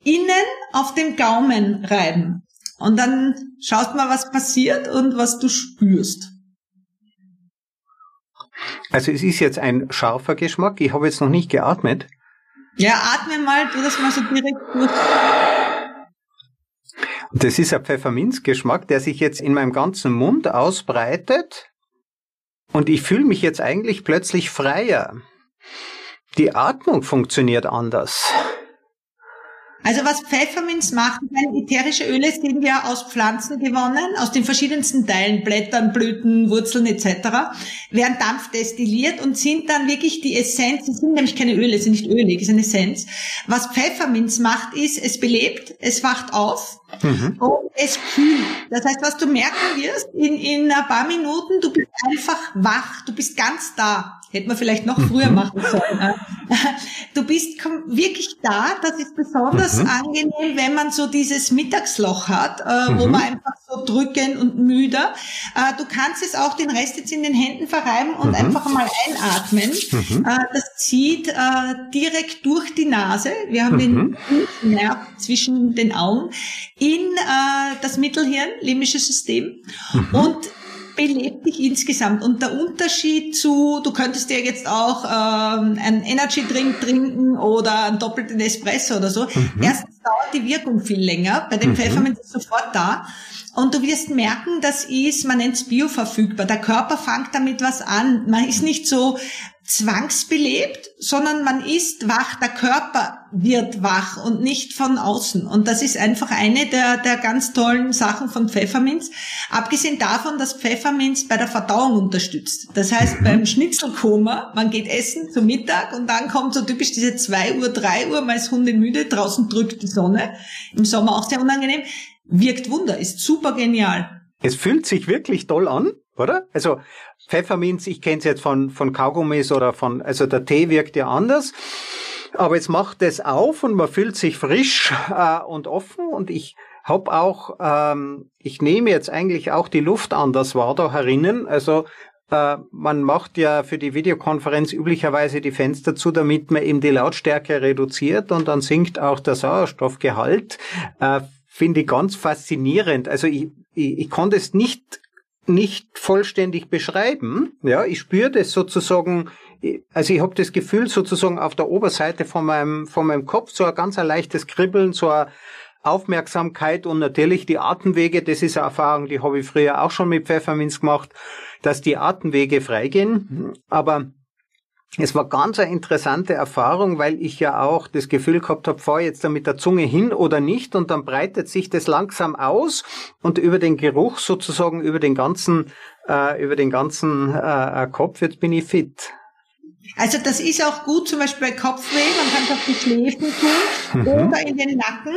innen auf dem Gaumen reiben. Und dann schaust mal, was passiert und was du spürst. Also es ist jetzt ein scharfer Geschmack. Ich habe jetzt noch nicht geatmet. Ja, atme mal, tu das mal so direkt durch. Das ist ein Pfefferminzgeschmack, der sich jetzt in meinem ganzen Mund ausbreitet. Und ich fühle mich jetzt eigentlich plötzlich freier. Die Atmung funktioniert anders. Also was Pfefferminz macht, meine ätherische Öle sind ja aus Pflanzen gewonnen, aus den verschiedensten Teilen, Blättern, Blüten, Wurzeln etc., werden Dampf destilliert und sind dann wirklich die Essenz, es sind nämlich keine Öle, es sind nicht ölig, es ist eine Essenz. Was Pfefferminz macht, ist, es belebt, es wacht auf mhm. und es kühlt. Das heißt, was du merken wirst, in, in ein paar Minuten, du bist einfach wach, du bist ganz da. Hätte man vielleicht noch früher mhm. machen sollen. [LAUGHS] Du bist wirklich da. Das ist besonders mhm. angenehm, wenn man so dieses Mittagsloch hat, äh, wo mhm. man einfach so drücken und müde. Äh, du kannst es auch den Rest jetzt in den Händen verreiben und mhm. einfach mal einatmen. Mhm. Äh, das zieht direkt durch die Nase. Wir haben den Nerv zwischen den Augen in das Mittelhirn, limbische System. Und belebt dich insgesamt. Und der Unterschied zu, du könntest dir jetzt auch ähm, einen Energy Drink trinken oder einen doppelten Espresso oder so. Mhm. Erstens dauert die Wirkung viel länger. Bei dem mhm. Pfefferminz ist sofort da. Und du wirst merken, das ist, man nennt es bioverfügbar. Der Körper fängt damit was an. Man ist nicht so zwangsbelebt, sondern man ist wach, der Körper wird wach und nicht von außen. Und das ist einfach eine der, der ganz tollen Sachen von Pfefferminz. Abgesehen davon, dass Pfefferminz bei der Verdauung unterstützt. Das heißt, mhm. beim Schnitzelkoma, man geht essen zum Mittag und dann kommt so typisch diese zwei Uhr, drei Uhr, man ist hundemüde, draußen drückt die Sonne. Im Sommer auch sehr unangenehm. Wirkt Wunder, ist super genial. Es fühlt sich wirklich toll an, oder? Also Pfefferminz, ich kenne es jetzt von, von Kaugummis oder von, also der Tee wirkt ja anders. Aber jetzt macht es auf und man fühlt sich frisch äh, und offen und ich hab auch, ähm, ich nehme jetzt eigentlich auch die Luft an, das war da herinnen. Also äh, man macht ja für die Videokonferenz üblicherweise die Fenster zu, damit man eben die Lautstärke reduziert und dann sinkt auch der Sauerstoffgehalt. Äh, Finde ich ganz faszinierend. Also ich, ich, ich konnte es nicht nicht vollständig beschreiben. Ja, ich spüre das sozusagen, also ich habe das Gefühl sozusagen auf der Oberseite von meinem, von meinem Kopf, so ein ganz ein leichtes Kribbeln, so eine Aufmerksamkeit und natürlich die Atemwege, das ist eine Erfahrung, die habe ich früher auch schon mit Pfefferminz gemacht, dass die Atemwege freigehen. Aber es war ganz eine interessante Erfahrung, weil ich ja auch das Gefühl gehabt habe, fahr jetzt da mit der Zunge hin oder nicht und dann breitet sich das langsam aus und über den Geruch sozusagen über den ganzen äh, über den ganzen äh, Kopf jetzt bin ich fit. Also das ist auch gut, zum Beispiel bei Kopfweh, man kann es auf die Schläfen tun mhm. oder in den Nacken,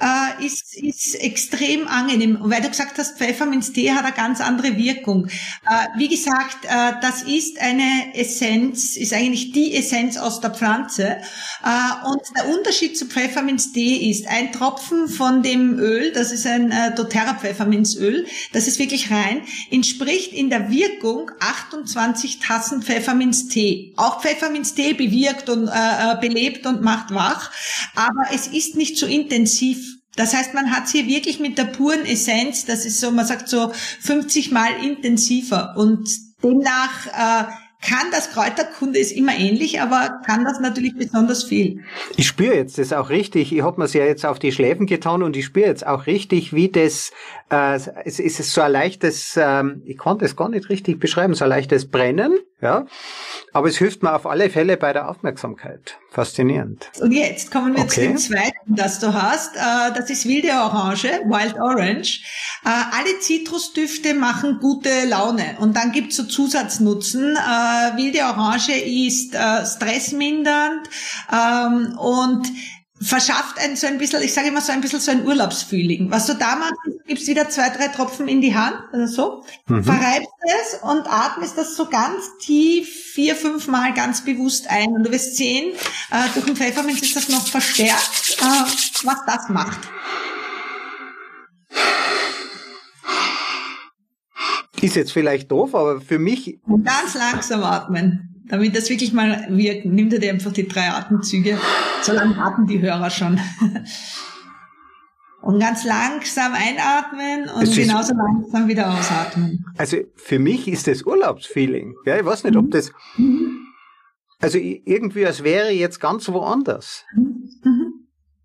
äh, ist, ist extrem angenehm. Und weil du gesagt hast, Pfefferminztee hat eine ganz andere Wirkung. Äh, wie gesagt, äh, das ist eine Essenz, ist eigentlich die Essenz aus der Pflanze. Äh, und der Unterschied zu Pfefferminztee ist, ein Tropfen von dem Öl, das ist ein äh, doTERRA Pfefferminzöl, das ist wirklich rein, entspricht in der Wirkung 28 Tassen Pfefferminztee auch Pfefferminztee bewirkt und äh, äh, belebt und macht wach, aber es ist nicht so intensiv. Das heißt, man hat hier wirklich mit der puren Essenz, das ist so, man sagt so 50 mal intensiver und demnach äh, kann das Kräuterkunde ist immer ähnlich, aber kann das natürlich besonders viel. Ich spüre jetzt das auch richtig. Ich habe mir es ja jetzt auf die Schläfen getan und ich spüre jetzt auch richtig, wie das, äh, es ist so ein leichtes, ähm, ich konnte es gar nicht richtig beschreiben, so ein leichtes Brennen, ja. Aber es hilft mir auf alle Fälle bei der Aufmerksamkeit. Faszinierend. Und jetzt kommen wir okay. zu dem zweiten, das du hast. Äh, das ist wilde Orange, Wild Orange. Äh, alle Zitrusdüfte machen gute Laune. Und dann gibt's so Zusatznutzen. Äh, wilde Orange ist stressmindernd ähm, und verschafft ein so ein bisschen, ich sage immer so ein bisschen so ein Urlaubsfeeling. Was du da machst, gibst wieder zwei, drei Tropfen in die Hand, also so, mhm. verreibst es und atmest das so ganz tief vier, fünf Mal ganz bewusst ein. Und du wirst sehen, äh, durch den Pfefferminz ist das noch verstärkt, äh, was das macht. Ist jetzt vielleicht doof, aber für mich. Ganz langsam atmen. Damit das wirklich mal wirkt, nimmt er dir einfach die drei Atemzüge. So lange atmen die Hörer schon. Und ganz langsam einatmen und es genauso langsam wieder ausatmen. Also für mich ist das Urlaubsfeeling. Ja, ich weiß nicht, ob das, also irgendwie als wäre jetzt ganz woanders.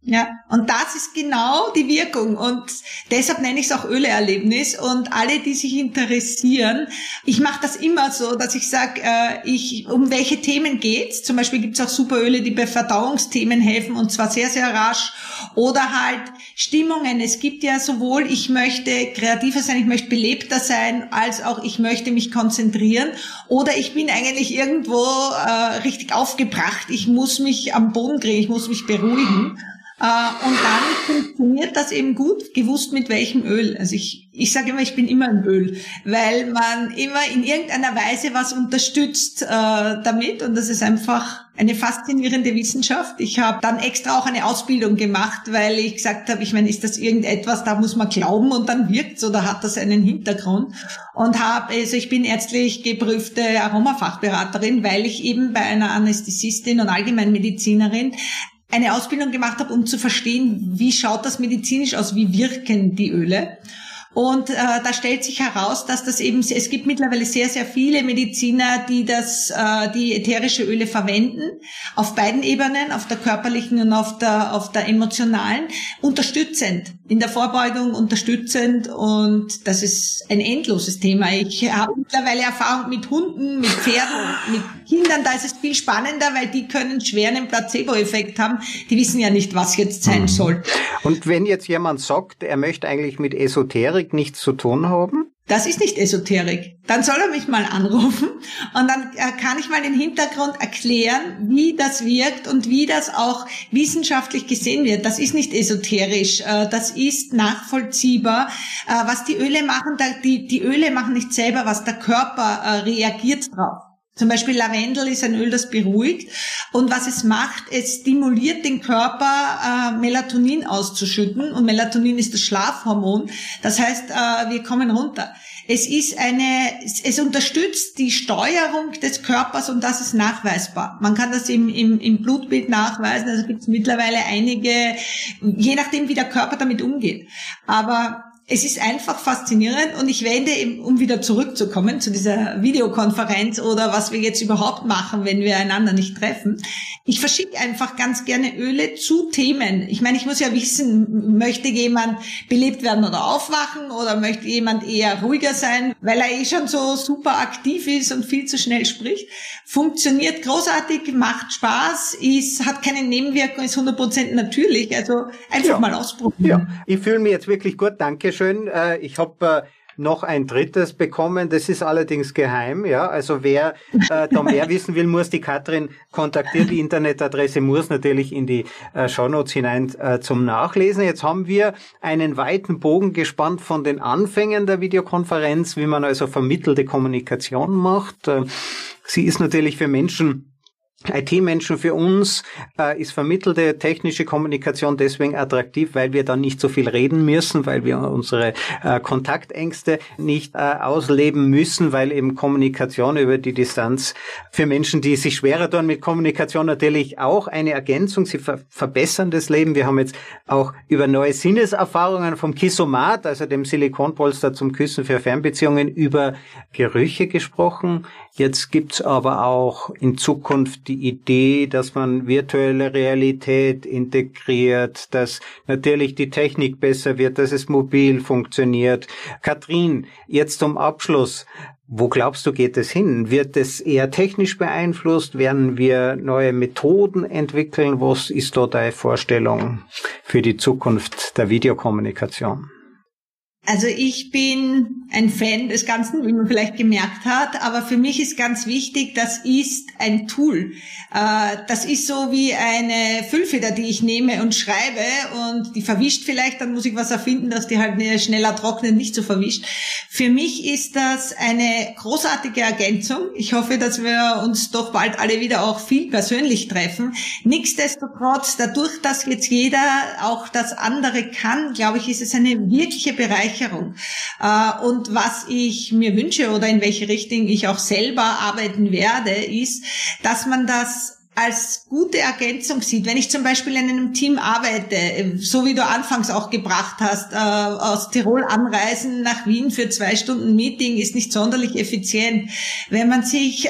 Ja, und das ist genau die Wirkung und deshalb nenne ich es auch Öleerlebnis und alle, die sich interessieren, ich mache das immer so, dass ich sage, äh, ich, um welche Themen geht's? Zum Beispiel gibt's auch Superöle, die bei Verdauungsthemen helfen und zwar sehr, sehr rasch oder halt Stimmungen. Es gibt ja sowohl, ich möchte kreativer sein, ich möchte belebter sein, als auch ich möchte mich konzentrieren oder ich bin eigentlich irgendwo äh, richtig aufgebracht, ich muss mich am Boden kriegen, ich muss mich beruhigen. Äh, und dann funktioniert das eben gut, gewusst mit welchem Öl. Also ich, ich sage immer, ich bin immer im Öl, weil man immer in irgendeiner Weise was unterstützt äh, damit und das ist einfach eine faszinierende Wissenschaft. Ich habe dann extra auch eine Ausbildung gemacht, weil ich gesagt habe, ich meine, ist das irgendetwas, da muss man glauben und dann wirkt's oder hat das einen Hintergrund? Und habe, also ich bin ärztlich geprüfte Aromafachberaterin, weil ich eben bei einer Anästhesistin und Allgemeinmedizinerin eine Ausbildung gemacht habe, um zu verstehen, wie schaut das medizinisch aus, wie wirken die Öle. Und äh, da stellt sich heraus, dass das eben, es gibt mittlerweile sehr, sehr viele Mediziner, die das, äh, die ätherische Öle verwenden, auf beiden Ebenen, auf der körperlichen und auf der, auf der emotionalen, unterstützend, in der Vorbeugung unterstützend und das ist ein endloses Thema. Ich habe mittlerweile Erfahrung mit Hunden, mit Pferden, mit Kindern, da ist es viel spannender, weil die können schwer einen Placebo-Effekt haben. Die wissen ja nicht, was jetzt sein mhm. soll. Und wenn jetzt jemand sagt, er möchte eigentlich mit Esoterik nichts zu tun haben? Das ist nicht Esoterik. Dann soll er mich mal anrufen und dann äh, kann ich mal den Hintergrund erklären, wie das wirkt und wie das auch wissenschaftlich gesehen wird. Das ist nicht esoterisch, äh, das ist nachvollziehbar. Äh, was die Öle machen, die, die Öle machen nicht selber was, der Körper reagiert drauf. Zum Beispiel Lavendel ist ein Öl, das beruhigt. Und was es macht, es stimuliert den Körper, äh, Melatonin auszuschütten. Und Melatonin ist das Schlafhormon. Das heißt, äh, wir kommen runter. Es ist eine, es unterstützt die Steuerung des Körpers und das ist nachweisbar. Man kann das im, im, im Blutbild nachweisen. Also gibt es mittlerweile einige, je nachdem, wie der Körper damit umgeht. Aber es ist einfach faszinierend und ich wende, um wieder zurückzukommen zu dieser Videokonferenz oder was wir jetzt überhaupt machen, wenn wir einander nicht treffen. Ich verschicke einfach ganz gerne Öle zu Themen. Ich meine, ich muss ja wissen, möchte jemand belebt werden oder aufwachen oder möchte jemand eher ruhiger sein, weil er eh schon so super aktiv ist und viel zu schnell spricht. Funktioniert großartig, macht Spaß, ist, hat keine Nebenwirkungen, ist 100% natürlich. Also einfach ja. mal ausprobieren. Ja, ich fühle mich jetzt wirklich gut, danke schön. Äh, ich habe äh, noch ein drittes bekommen. Das ist allerdings geheim. Ja, also wer äh, da mehr [LAUGHS] wissen will, muss die Katrin kontaktieren. Die Internetadresse muss natürlich in die äh, Shownotes hinein äh, zum Nachlesen. Jetzt haben wir einen weiten Bogen gespannt von den Anfängen der Videokonferenz, wie man also vermittelte Kommunikation macht. Äh, sie ist natürlich für Menschen IT-Menschen für uns äh, ist vermittelte technische Kommunikation deswegen attraktiv, weil wir dann nicht so viel reden müssen, weil wir unsere äh, Kontaktängste nicht äh, ausleben müssen, weil eben Kommunikation über die Distanz für Menschen, die sich schwerer tun mit Kommunikation, natürlich auch eine Ergänzung. Sie ver verbessern das Leben. Wir haben jetzt auch über neue Sinneserfahrungen vom Kissomat, also dem Silikonpolster zum Küssen für Fernbeziehungen, über Gerüche gesprochen. Jetzt gibt's aber auch in Zukunft die Idee, dass man virtuelle Realität integriert, dass natürlich die Technik besser wird, dass es mobil funktioniert. Katrin, jetzt zum Abschluss. Wo glaubst du, geht es hin? Wird es eher technisch beeinflusst? Werden wir neue Methoden entwickeln? Was ist da deine Vorstellung für die Zukunft der Videokommunikation? Also ich bin ein Fan des Ganzen, wie man vielleicht gemerkt hat, aber für mich ist ganz wichtig, das ist ein Tool. Äh, das ist so wie eine Füllfeder, die ich nehme und schreibe und die verwischt vielleicht, dann muss ich was erfinden, dass die halt schneller trocknet, nicht so verwischt. Für mich ist das eine großartige Ergänzung. Ich hoffe, dass wir uns doch bald alle wieder auch viel persönlich treffen. Nichtsdestotrotz, dadurch, dass jetzt jeder auch das andere kann, glaube ich, ist es eine wirkliche Bereicherung Bereicherung. Äh, und was ich mir wünsche oder in welche Richtung ich auch selber arbeiten werde, ist, dass man das als gute Ergänzung sieht. Wenn ich zum Beispiel in einem Team arbeite, äh, so wie du anfangs auch gebracht hast, äh, aus Tirol anreisen nach Wien für zwei Stunden Meeting ist nicht sonderlich effizient. Wenn man sich äh,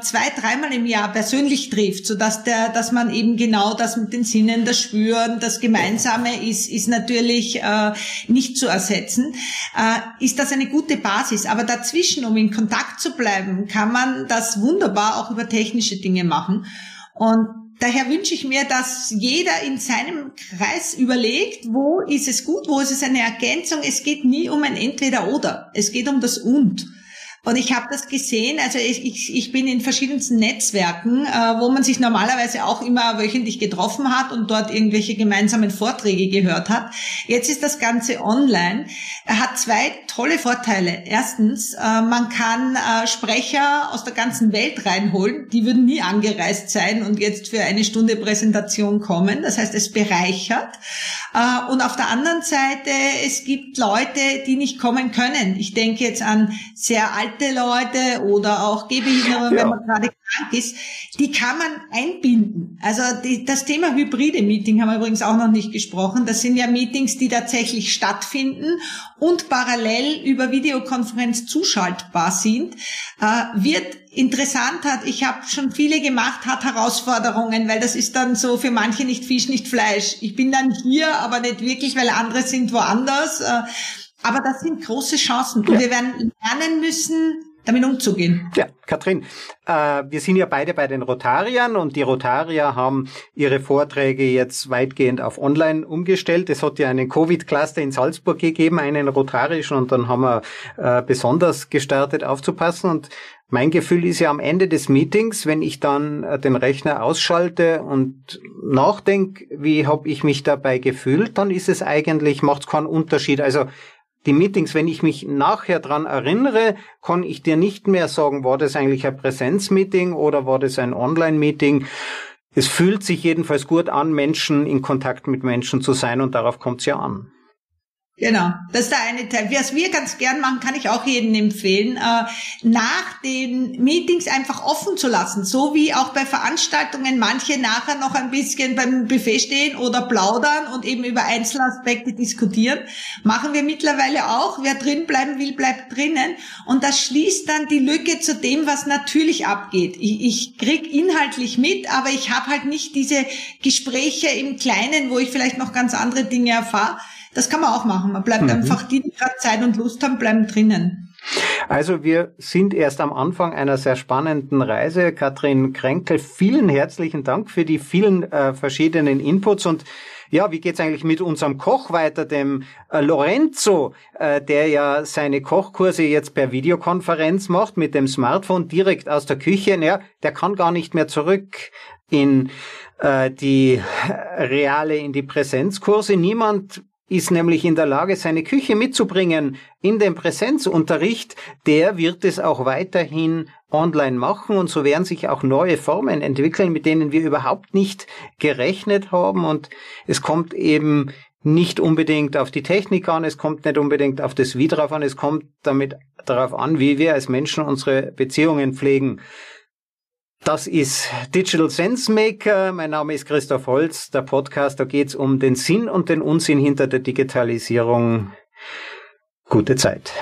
zwei, dreimal im Jahr persönlich trifft, so dass der, dass man eben genau das mit den Sinnen, das Spüren, das Gemeinsame ist, ist natürlich äh, nicht zu ersetzen. Äh, ist das eine gute Basis? Aber dazwischen, um in Kontakt zu bleiben, kann man das wunderbar auch über technische Dinge machen. Und daher wünsche ich mir, dass jeder in seinem Kreis überlegt, wo ist es gut, wo ist es eine Ergänzung. Es geht nie um ein Entweder-Oder. Es geht um das Und. Und ich habe das gesehen, also ich, ich, ich bin in verschiedensten Netzwerken, äh, wo man sich normalerweise auch immer wöchentlich getroffen hat und dort irgendwelche gemeinsamen Vorträge gehört hat. Jetzt ist das Ganze online. Er hat zwei tolle Vorteile. Erstens, äh, man kann äh, Sprecher aus der ganzen Welt reinholen. Die würden nie angereist sein und jetzt für eine Stunde Präsentation kommen. Das heißt, es bereichert. Äh, und auf der anderen Seite, es gibt Leute, die nicht kommen können. Ich denke jetzt an sehr alte alte Leute oder auch Gehbehinderte, ja. wenn man gerade krank ist, die kann man einbinden. Also die, das Thema hybride Meeting haben wir übrigens auch noch nicht gesprochen. Das sind ja Meetings, die tatsächlich stattfinden und parallel über Videokonferenz zuschaltbar sind. Äh, wird interessant hat, ich habe schon viele gemacht, hat Herausforderungen, weil das ist dann so für manche nicht Fisch, nicht Fleisch. Ich bin dann hier, aber nicht wirklich, weil andere sind woanders. Äh, aber das sind große Chancen und ja. wir werden lernen müssen, damit umzugehen. Ja, Katrin, äh, wir sind ja beide bei den Rotariern und die Rotarier haben ihre Vorträge jetzt weitgehend auf Online umgestellt. Es hat ja einen Covid-Cluster in Salzburg gegeben, einen rotarischen und dann haben wir äh, besonders gestartet aufzupassen und mein Gefühl ist ja am Ende des Meetings, wenn ich dann äh, den Rechner ausschalte und nachdenke, wie habe ich mich dabei gefühlt, dann ist es eigentlich, macht keinen Unterschied. Also die Meetings, wenn ich mich nachher dran erinnere, kann ich dir nicht mehr sagen, war das eigentlich ein Präsenzmeeting oder war das ein Online-Meeting. Es fühlt sich jedenfalls gut an, Menschen in Kontakt mit Menschen zu sein und darauf kommt es ja an. Genau, das ist der eine Teil. Was wir ganz gern machen, kann ich auch jedem empfehlen, äh, nach den Meetings einfach offen zu lassen, so wie auch bei Veranstaltungen manche nachher noch ein bisschen beim Buffet stehen oder plaudern und eben über Einzelaspekte diskutieren, machen wir mittlerweile auch. Wer drin bleiben will, bleibt drinnen und das schließt dann die Lücke zu dem, was natürlich abgeht. Ich, ich krieg inhaltlich mit, aber ich habe halt nicht diese Gespräche im Kleinen, wo ich vielleicht noch ganz andere Dinge erfahre das kann man auch machen. Man bleibt mhm. einfach, die, die gerade Zeit und Lust haben, bleiben drinnen. Also wir sind erst am Anfang einer sehr spannenden Reise. Katrin Kränkel, vielen herzlichen Dank für die vielen äh, verschiedenen Inputs und ja, wie geht's eigentlich mit unserem Koch weiter, dem äh, Lorenzo, äh, der ja seine Kochkurse jetzt per Videokonferenz macht mit dem Smartphone direkt aus der Küche. Ja, der kann gar nicht mehr zurück in äh, die reale, in die Präsenzkurse. Niemand ist nämlich in der Lage, seine Küche mitzubringen in den Präsenzunterricht, der wird es auch weiterhin online machen und so werden sich auch neue Formen entwickeln, mit denen wir überhaupt nicht gerechnet haben und es kommt eben nicht unbedingt auf die Technik an, es kommt nicht unbedingt auf das Wie drauf an, es kommt damit darauf an, wie wir als Menschen unsere Beziehungen pflegen. Das ist Digital Sense Maker. Mein Name ist Christoph Holz. Der Podcast, da geht's um den Sinn und den Unsinn hinter der Digitalisierung. Gute Zeit.